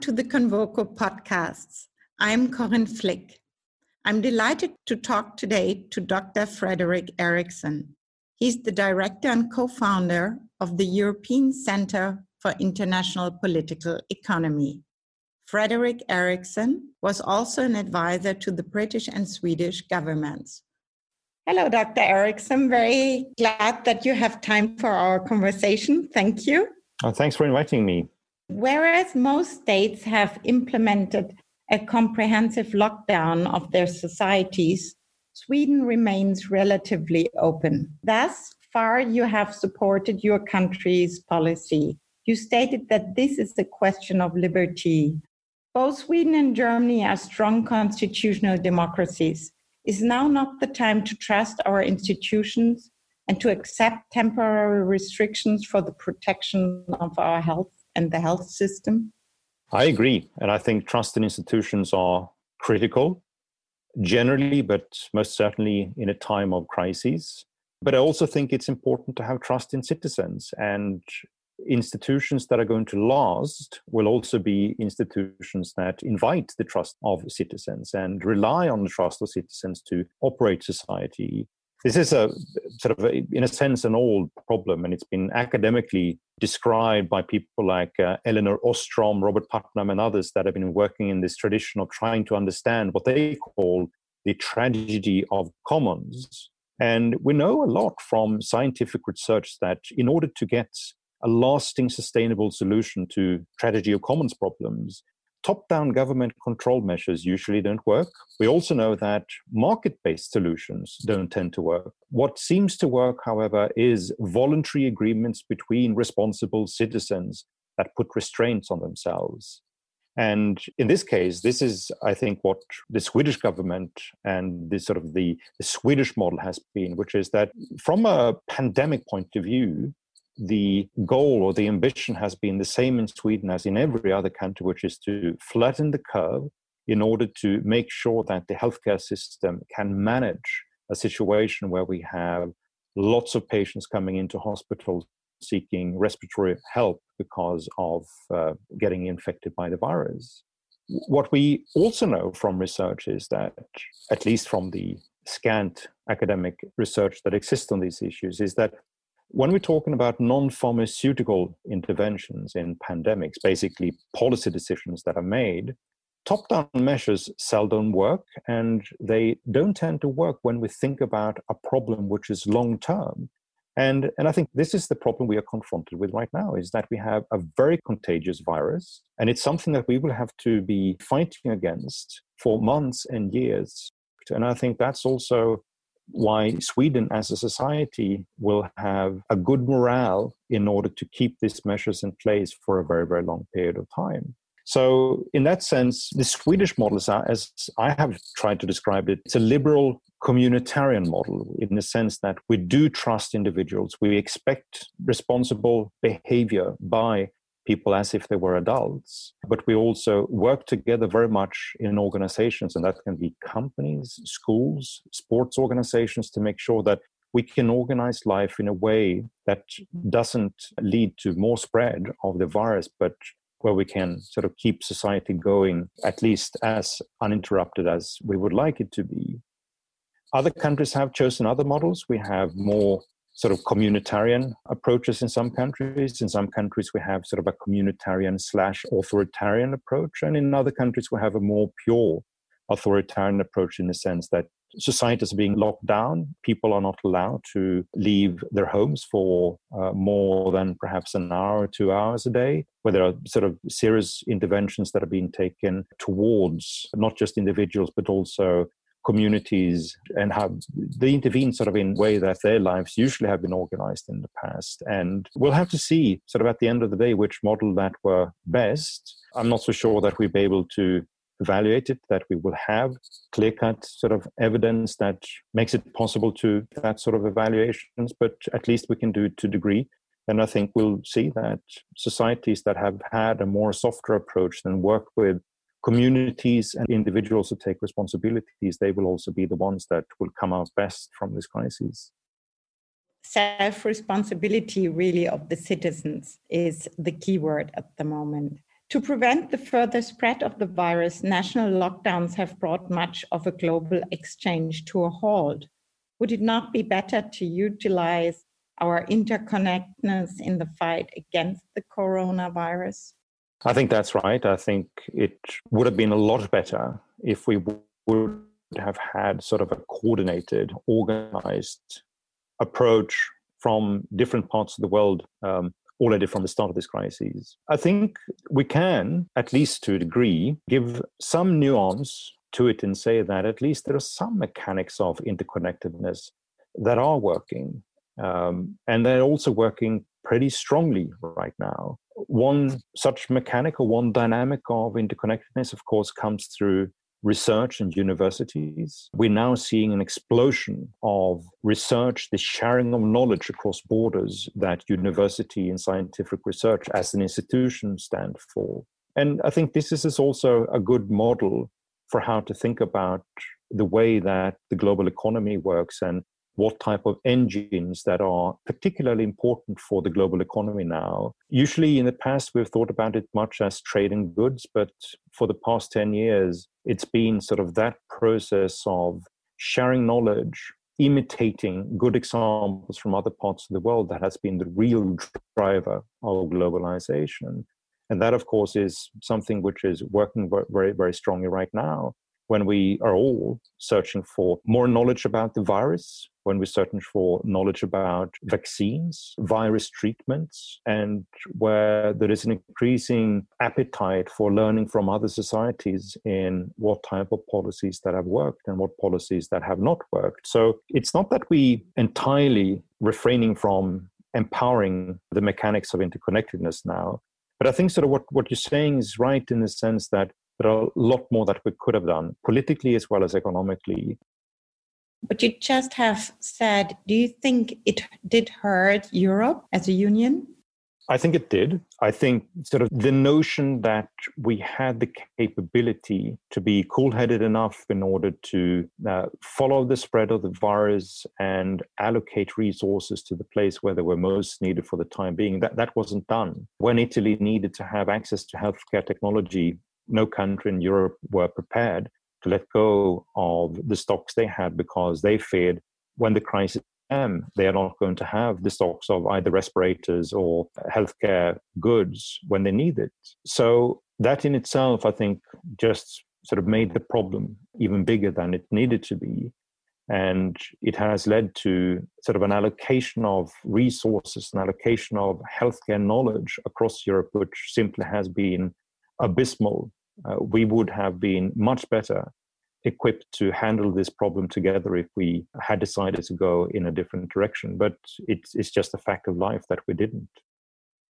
To the Convoco podcasts. I'm Corinne Flick. I'm delighted to talk today to Dr. Fredrik Erixon. He's the director and co founder of the European Center for International Political Economy. Fredrik Erixon was also an advisor to the British and Swedish governments. Hello, Dr. Erixon. Very glad that you have time for our conversation. Thank you. Oh, thanks for inviting me. Whereas most states have implemented a comprehensive lockdown of their societies, Sweden remains relatively open. Thus far, you have supported your country's policy. You stated that this is a question of liberty. Both Sweden and Germany are strong constitutional democracies. Is now not the time to trust our institutions and to accept temporary restrictions for the protection of our health and the health system? I agree. And I think trust in institutions are critical generally, but most certainly in a time of crises. But I also think it's important to have trust in citizens and institutions that are going to last will also be institutions that invite the trust of citizens and rely on the trust of citizens to operate society this is a sort of, a, in a sense, an old problem, and it's been academically described by people like uh, Elinor Ostrom, Robert Putnam, and others that have been working in this tradition of trying to understand what they call the tragedy of commons. And we know a lot from scientific research that in order to get a lasting, sustainable solution to tragedy of commons problems, top down government control measures usually don't work. We also know that market based solutions don't tend to work. What seems to work, however, is voluntary agreements between responsible citizens that put restraints on themselves. And in this case, this is, I think, what the Swedish government and this sort of the, the Swedish model has been, which is that from a pandemic point of view, the goal or the ambition has been the same in Sweden as in every other country, which is to flatten the curve in order to make sure that the healthcare system can manage a situation where we have lots of patients coming into hospitals seeking respiratory help because of uh, getting infected by the virus. What we also know from research is that, at least from the scant academic research that exists on these issues, is that when we're talking about non pharmaceutical interventions in pandemics, basically policy decisions that are made, top down measures seldom work and they don't tend to work when we think about a problem which is long term. And, and I think this is the problem we are confronted with right now is that we have a very contagious virus, and it's something that we will have to be fighting against for months and years. And I think that's also why Sweden as a society will have a good morale in order to keep these measures in place for a very, very long period of time. So, in that sense, the Swedish model, as I have tried to describe it, it's a liberal communitarian model in the sense that we do trust individuals. We expect responsible behavior by people as if they were adults. But we also work together very much in organizations, and that can be companies, schools, sports organizations, to make sure that we can organize life in a way that mm-hmm. doesn't lead to more spread of the virus, but where we can sort of keep society going at least as uninterrupted as we would like it to be. Other countries have chosen other models. We have more sort of communitarian approaches in some countries. In some countries, we have sort of a communitarian slash authoritarian approach. And in other countries, we have a more pure authoritarian approach in the sense that societies are being locked down. People are not allowed to leave their homes for uh, more than perhaps an hour or two hours a day, where there are sort of serious interventions that are being taken towards not just individuals, but also communities and how they intervene sort of in way that their lives usually have been organized in the past. And we'll have to see sort of at the end of the day which model that were best. I'm not so sure that we'll be able to evaluate it, that we will have clear cut sort of evidence that makes it possible to that sort of evaluations, but at least we can do it to degree. And I think we'll see that societies that have had a more softer approach and work with communities and individuals who take responsibilities, they will also be the ones that will come out best from this crisis. Self responsibility, really, of the citizens is the key word at the moment. To prevent the further spread of the virus, national lockdowns have brought much of a global exchange to a halt. Would it not be better to utilize our interconnectedness in the fight against the coronavirus? I think that's right. I think it would have been a lot better if we would have had sort of a coordinated, organized approach from different parts of the world um, already from the start of this crisis. I think we can, at least to a degree, give some nuance to it and say that at least there are some mechanics of interconnectedness that are working. Um, and they're also working pretty strongly right now. One such mechanic or one dynamic of interconnectedness, of course, comes through research and universities. We're now seeing an explosion of research, the sharing of knowledge across borders that university and scientific research as an institution stand for. And I think this is also a good model for how to think about the way that the global economy works and what type of engines that are particularly important for the global economy now. Usually in the past, we've thought about it much as trading goods, but for the past 10 years, it's been sort of that process of sharing knowledge, imitating good examples from other parts of the world that has been the real driver of globalization. And that, of course, is something which is working very, very strongly right now when we are all searching for more knowledge about the virus, when we're searching for knowledge about vaccines, virus treatments, and where there is an increasing appetite for learning from other societies in what type of policies that have worked and what policies that have not worked. So it's not that we entirely refraining from empowering the mechanics of interconnectedness now. But I think sort of what, what you're saying is right in the sense that there are a lot more that we could have done politically as well as economically. But you just have said, do you think it did hurt Europe as a union? I think it did. I think sort of the notion that we had the capability to be cool headed enough in order to uh, follow the spread of the virus and allocate resources to the place where they were most needed for the time being, that, that wasn't done. When Italy needed to have access to healthcare technology no country in Europe were prepared to let go of the stocks they had because they feared when the crisis came, they are not going to have the stocks of either respirators or healthcare goods when they need it. So that in itself, I think, just sort of made the problem even bigger than it needed to be. And it has led to sort of an allocation of resources, an allocation of healthcare knowledge across Europe, which simply has been abysmal uh, we would have been much better equipped to handle this problem together if we had decided to go in a different direction. But it's, it's just a fact of life that we didn't.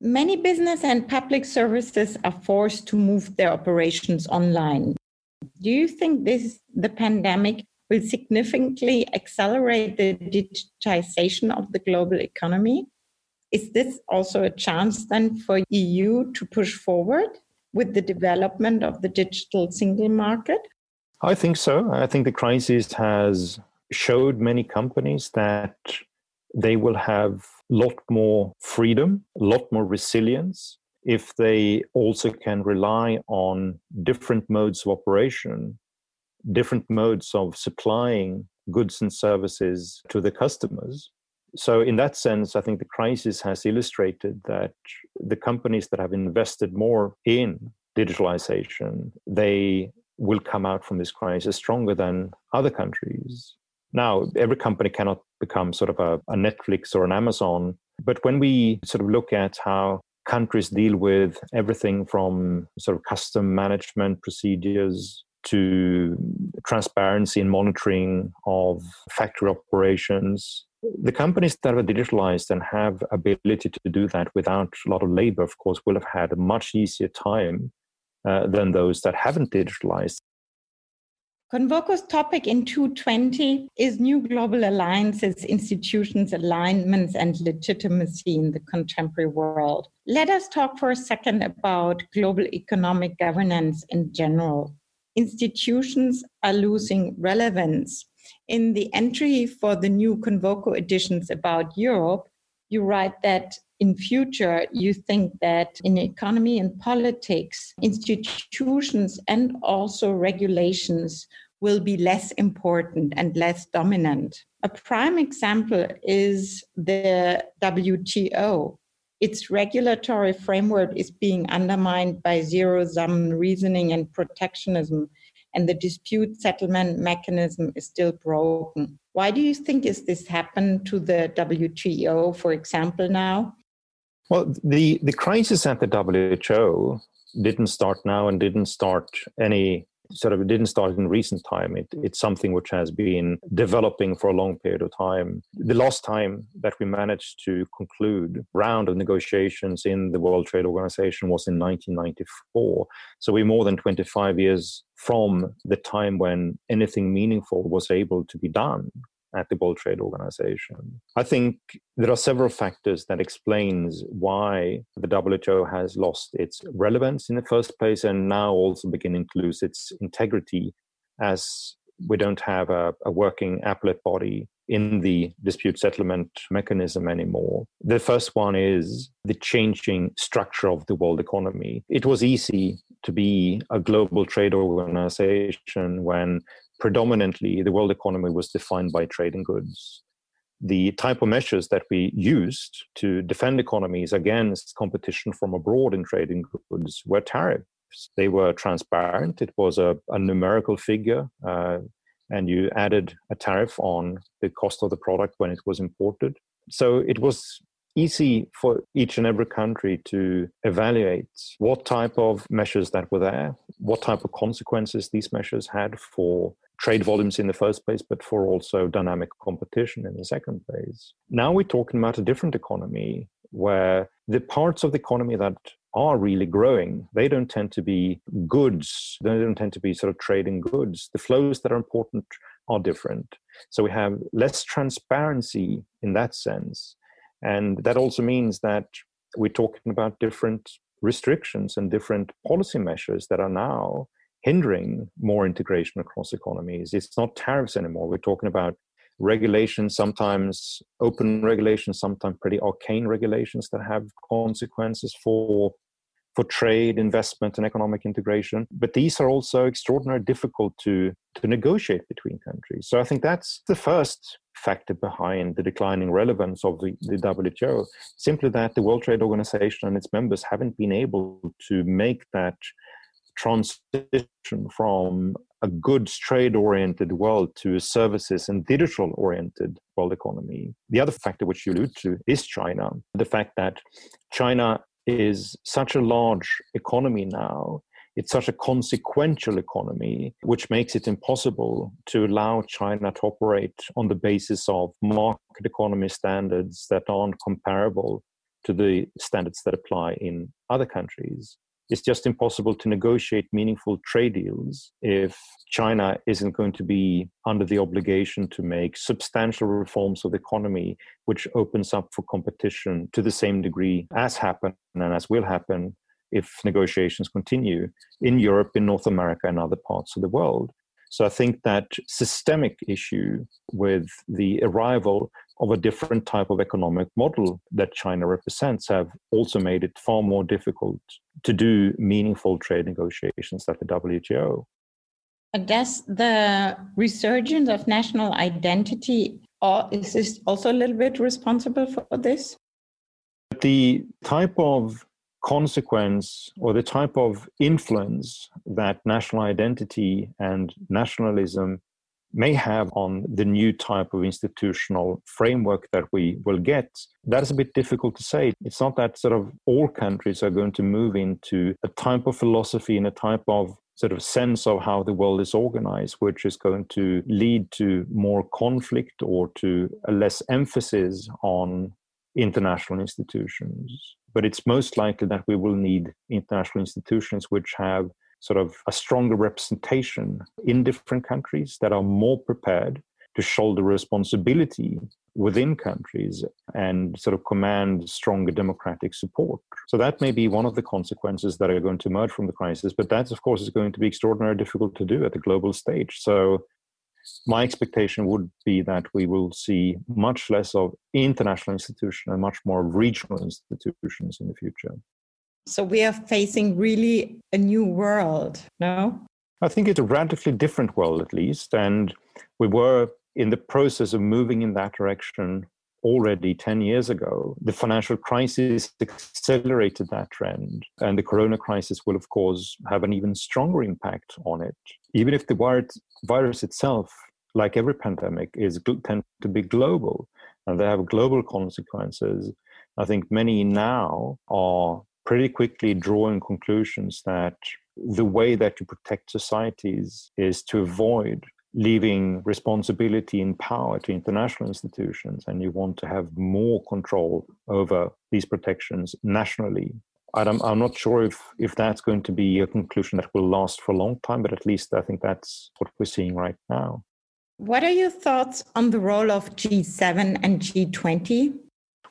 Many business and public services are forced to move their operations online. Do you think this the pandemic will significantly accelerate the digitization of the global economy? Is this also a chance then for EU to push forward? With the development of the digital single market? I think so. I think the crisis has showed many companies that they will have a lot more freedom, a lot more resilience if they also can rely on different modes of operation, different modes of supplying goods and services to the customers so in that sense i think the crisis has illustrated that the companies that have invested more in digitalization they will come out from this crisis stronger than other countries. Now every company cannot become sort of a, a netflix or an amazon but when we sort of look at how countries deal with everything from sort of custom management procedures to transparency and monitoring of factory operations the companies that are digitalized and have ability to do that without a lot of labor of course will have had a much easier time uh, than those that haven't digitalized Convoco's topic in 220 is new global alliances, institutions, alignments, and legitimacy in the contemporary world. Let us talk for a second about global economic governance in general. Institutions are losing relevance in the entry for the new Convoco editions about Europe, you write that in future you think that in economy and politics, institutions and also regulations will be less important and less dominant. A prime example is the WTO. Its regulatory framework is being undermined by zero sum reasoning and protectionism, and the dispute settlement mechanism is still broken. Why do you think is this happened to the WTO, for example, now? Well, the, the crisis at the WTO didn't start now and didn't start any sort of it didn't start in recent time. It, mm. it's something which has been developing for a long period of time. The last time that we managed to conclude round of negotiations in the World Trade Organization was in 1994. So we're more than 25 years from the time when anything meaningful was able to be done at the World Trade Organization. I think there are several factors that explains why the WTO has lost its relevance in the first place and now also beginning to lose its integrity as we don't have a, a working appellate body in the dispute settlement mechanism anymore. The first one is the changing structure of the world economy. It was easy to be a global trade organization when predominantly the world economy was defined by trading goods. The type of measures that we used to defend economies against competition from abroad in trading goods were tariffs. They were transparent. It was a, a numerical figure, uh, and you added a tariff on the cost of the product when it was imported. So it was easy for each and every country to evaluate what type of measures that were there, what type of consequences these measures had for trade volumes in the first place, but for also dynamic competition in the second place. Now we're talking about a different economy where the parts of the economy that are really growing, they don't tend to be goods, they don't tend to be sort of trading goods. The flows that are important are different. So we have less transparency in that sense. And that also means that we're talking about different restrictions and different policy measures that are now hindering more integration across economies. It's not tariffs anymore. We're talking about regulations, sometimes open regulations, sometimes pretty arcane regulations that have consequences for for trade, investment, and economic integration. But these are also extraordinarily difficult to, to negotiate between countries. So I think that's the first factor behind the declining relevance of the, the WTO. Simply that the World Trade Organization and its members haven't been able to make that transition from a goods trade oriented world to a services and digital oriented world economy. The other factor which you allude to is China. The fact that China is such a large economy now, it's such a consequential economy, which makes it impossible to allow China to operate on the basis of market economy standards that aren't comparable to the standards that apply in other countries it's just impossible to negotiate meaningful trade deals if China isn't going to be under the obligation to make substantial reforms of the economy, which opens up for competition to the same degree as happened and as will happen if negotiations continue in Europe, in North America, and other parts of the world. So I think that systemic issue with the arrival of a different type of economic model that China represents have also made it far more difficult to do meaningful trade negotiations at the WTO. Does the resurgence of national identity is this also a little bit responsible for this? The type of consequence or the type of influence that national identity and nationalism may have on the new type of institutional framework that we will get, that is a bit difficult to say. It's not that sort of all countries are going to move into a type of philosophy and a type of sort of sense of how the world is organized, which is going to lead to more conflict or to a less emphasis on international institutions. But it's most likely that we will need international institutions which have sort of a stronger representation in different countries that are more prepared to shoulder responsibility within countries and sort of command stronger democratic support. So that may be one of the consequences that are going to emerge from the crisis, but that of course is going to be extraordinarily difficult to do at the global stage. So my expectation would be that we will see much less of international institutions and much more regional institutions in the future. So we are facing really a new world, no? I think it's a radically different world, at least. And we were in the process of moving in that direction already 10 years ago. The financial crisis accelerated that trend, and the corona crisis will, of course, have an even stronger impact on it. Even if the virus itself, like every pandemic, is tend to be global and they have global consequences. I think many now are pretty quickly drawing conclusions that the way that you protect societies is to avoid leaving responsibility and power to international institutions and you want to have more control over these protections nationally I'm, I'm not sure if, if that's going to be a conclusion that will last for a long time, but at least I think that's what we're seeing right now. What are your thoughts on the role of G7 and G20?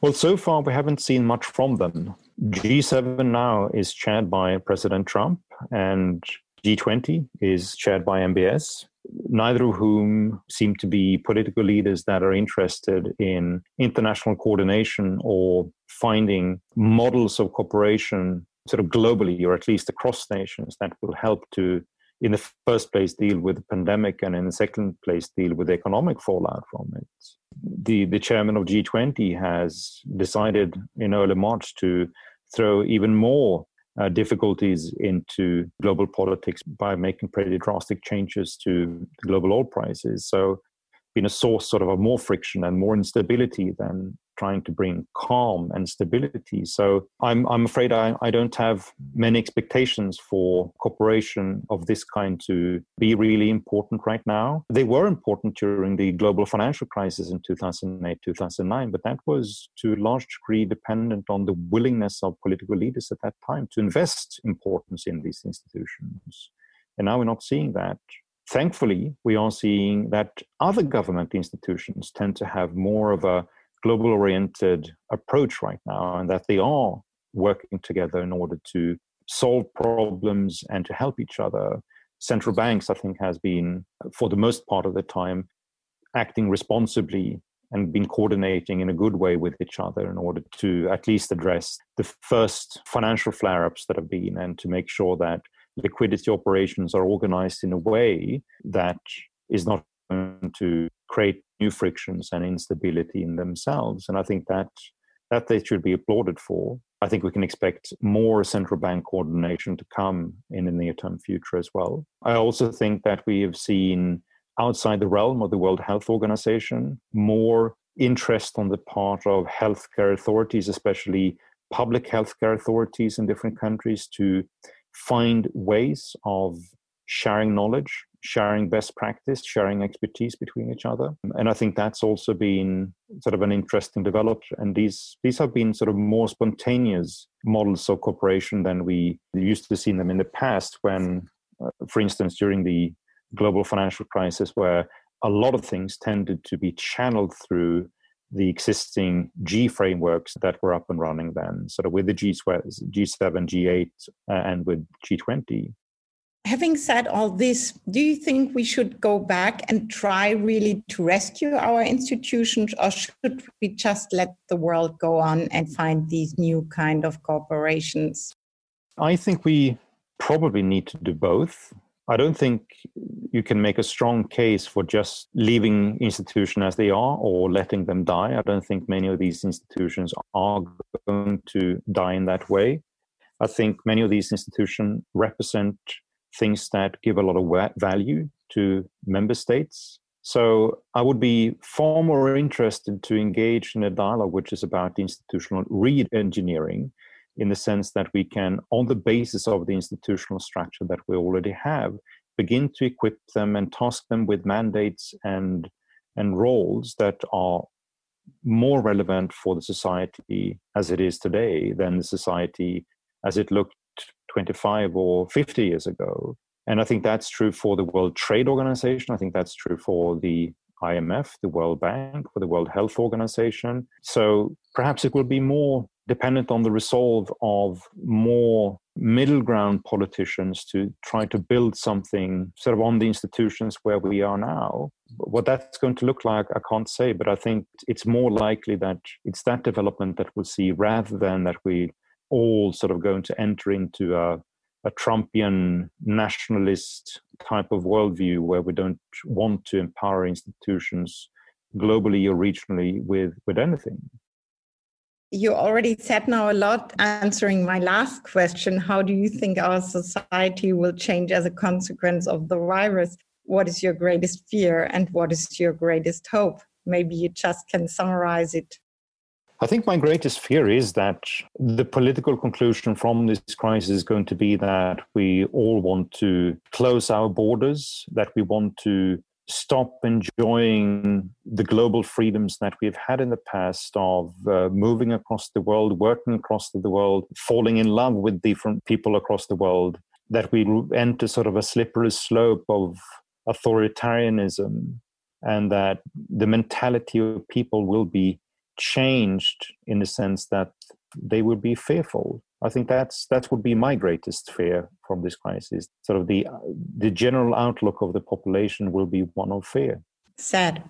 Well, so far we haven't seen much from them. G7 now is chaired by President Trump, and G20 is chaired by MBS, neither of whom seem to be political leaders that are interested in international coordination or finding models of cooperation sort of globally or at least across nations that will help to in the first place deal with the pandemic and in the second place deal with the economic fallout from it the the chairman of G20 has decided in early March to throw even more uh, difficulties into global politics by making pretty drastic changes to global oil prices. So, been a source sort of of more friction and more instability than trying to bring calm and stability. So I'm, I'm afraid I, I don't have many expectations for cooperation of this kind to be really important right now. They were important during the global financial crisis in 2008, 2009, but that was to a large degree dependent on the willingness of political leaders at that time to invest importance in these institutions. And now we're not seeing that thankfully, we are seeing that other government institutions tend to have more of a global oriented approach right now and that they are working together in order to solve problems and to help each other. Central banks, I think, has been, for the most part of the time, acting responsibly and been coordinating in a good way with each other in order to at least address the first financial flare ups that have been and to make sure that liquidity operations are organized in a way that is not going to create new frictions and instability in themselves. And I think that that they should be applauded for. I think we can expect more central bank coordination to come in the near term future as well. I also think that we have seen outside the realm of the World Health Organization more interest on the part of healthcare authorities, especially public healthcare authorities in different countries, to find ways of sharing knowledge sharing best practice, sharing expertise between each other. And I think that's also been sort of an interesting development. And these these have been sort of more spontaneous models of cooperation than we used to see them in the past. When, uh, for instance, during the global financial crisis, where a lot of things tended to be channeled through the existing G frameworks that were up and running then, sort of with the G7, G8, uh, and with G20 having said all this, do you think we should go back and try really to rescue our institutions, or should we just let the world go on and find these new kind of corporations? I think we probably need to do both. I don't think you can make a strong case for just leaving institutions as they are or letting them die. I don't think many of these institutions are going to die in that way. I think many of these institutions represent things that give a lot of value to member states. So I would be far more interested to engage in a dialogue which is about institutional re-engineering in the sense that we can, on the basis of the institutional structure that we already have, begin to equip them and task them with mandates and and roles that are more relevant for the society as it is today than the society as it looked 25 or 50 years ago. And I think that's true for the World Trade Organization. I think that's true for the IMF, the World Bank, for the World Health Organization. So perhaps it will be more dependent on the resolve of more middle ground politicians to try to build something sort of on the institutions where we are now. What that's going to look like, I can't say, but I think it's more likely that it's that development that we'll see rather than that we all sort of going to enter into a, a Trumpian nationalist type of worldview where we don't want to empower institutions globally or regionally with, with anything. You already said now a lot answering my last question. How do you think our society will change as a consequence of the virus? What is your greatest fear and what is your greatest hope? Maybe you just can summarize it. I think my greatest fear is that the political conclusion from this crisis is going to be that we all want to close our borders, that we want to stop enjoying the global freedoms that we've had in the past of uh, moving across the world, working across the world, falling in love with different people across the world, that we enter sort of a slippery slope of authoritarianism, and that the mentality of people will be changed in the sense that they will be fearful I think that's that would be my greatest fear from this crisis. Sort of the the general outlook of the population will be one of fear. Sad.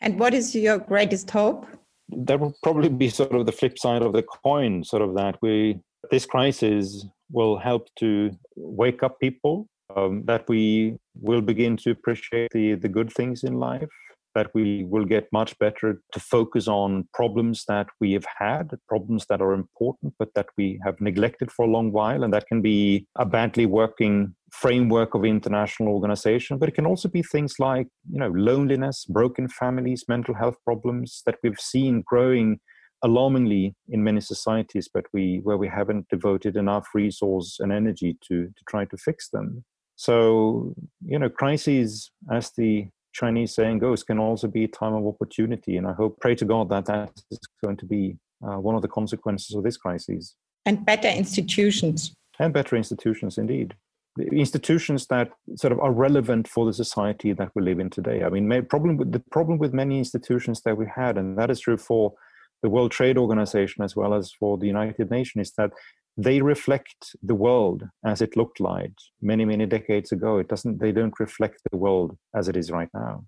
And what is your greatest hope? That will probably be sort of the flip side of the coin. Sort of that we this crisis will help to wake up people. Um, that we will begin to appreciate the the good things in life that we will get much better to focus on problems that we have had, problems that are important, but that we have neglected for a long while. And that can be a badly working framework of international organization, but it can also be things like, you know, loneliness, broken families, mental health problems that we've seen growing alarmingly in many societies, but we where we haven't devoted enough resource and energy to to try to fix them. So, you know, crises, as the Chinese saying goes, can also be a time of opportunity. And I hope, pray to God, that that is going to be uh, one of the consequences of this crisis. And better institutions. And better institutions, indeed. The institutions that sort of are relevant for the society that we live in today. I mean, problem with, the problem with many institutions that we had, and that is true for the World Trade Organization as well as for the United Nations, is that they reflect the world as it looked like many many decades ago. It doesn't they don't reflect the world as it is right now.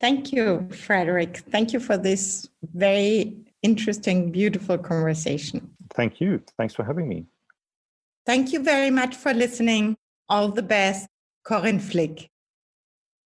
Thank you Fredrik. Thank you for this very interesting beautiful conversation. Thank you. Thanks for having me. Thank you very much for listening. All the best. Corinne flick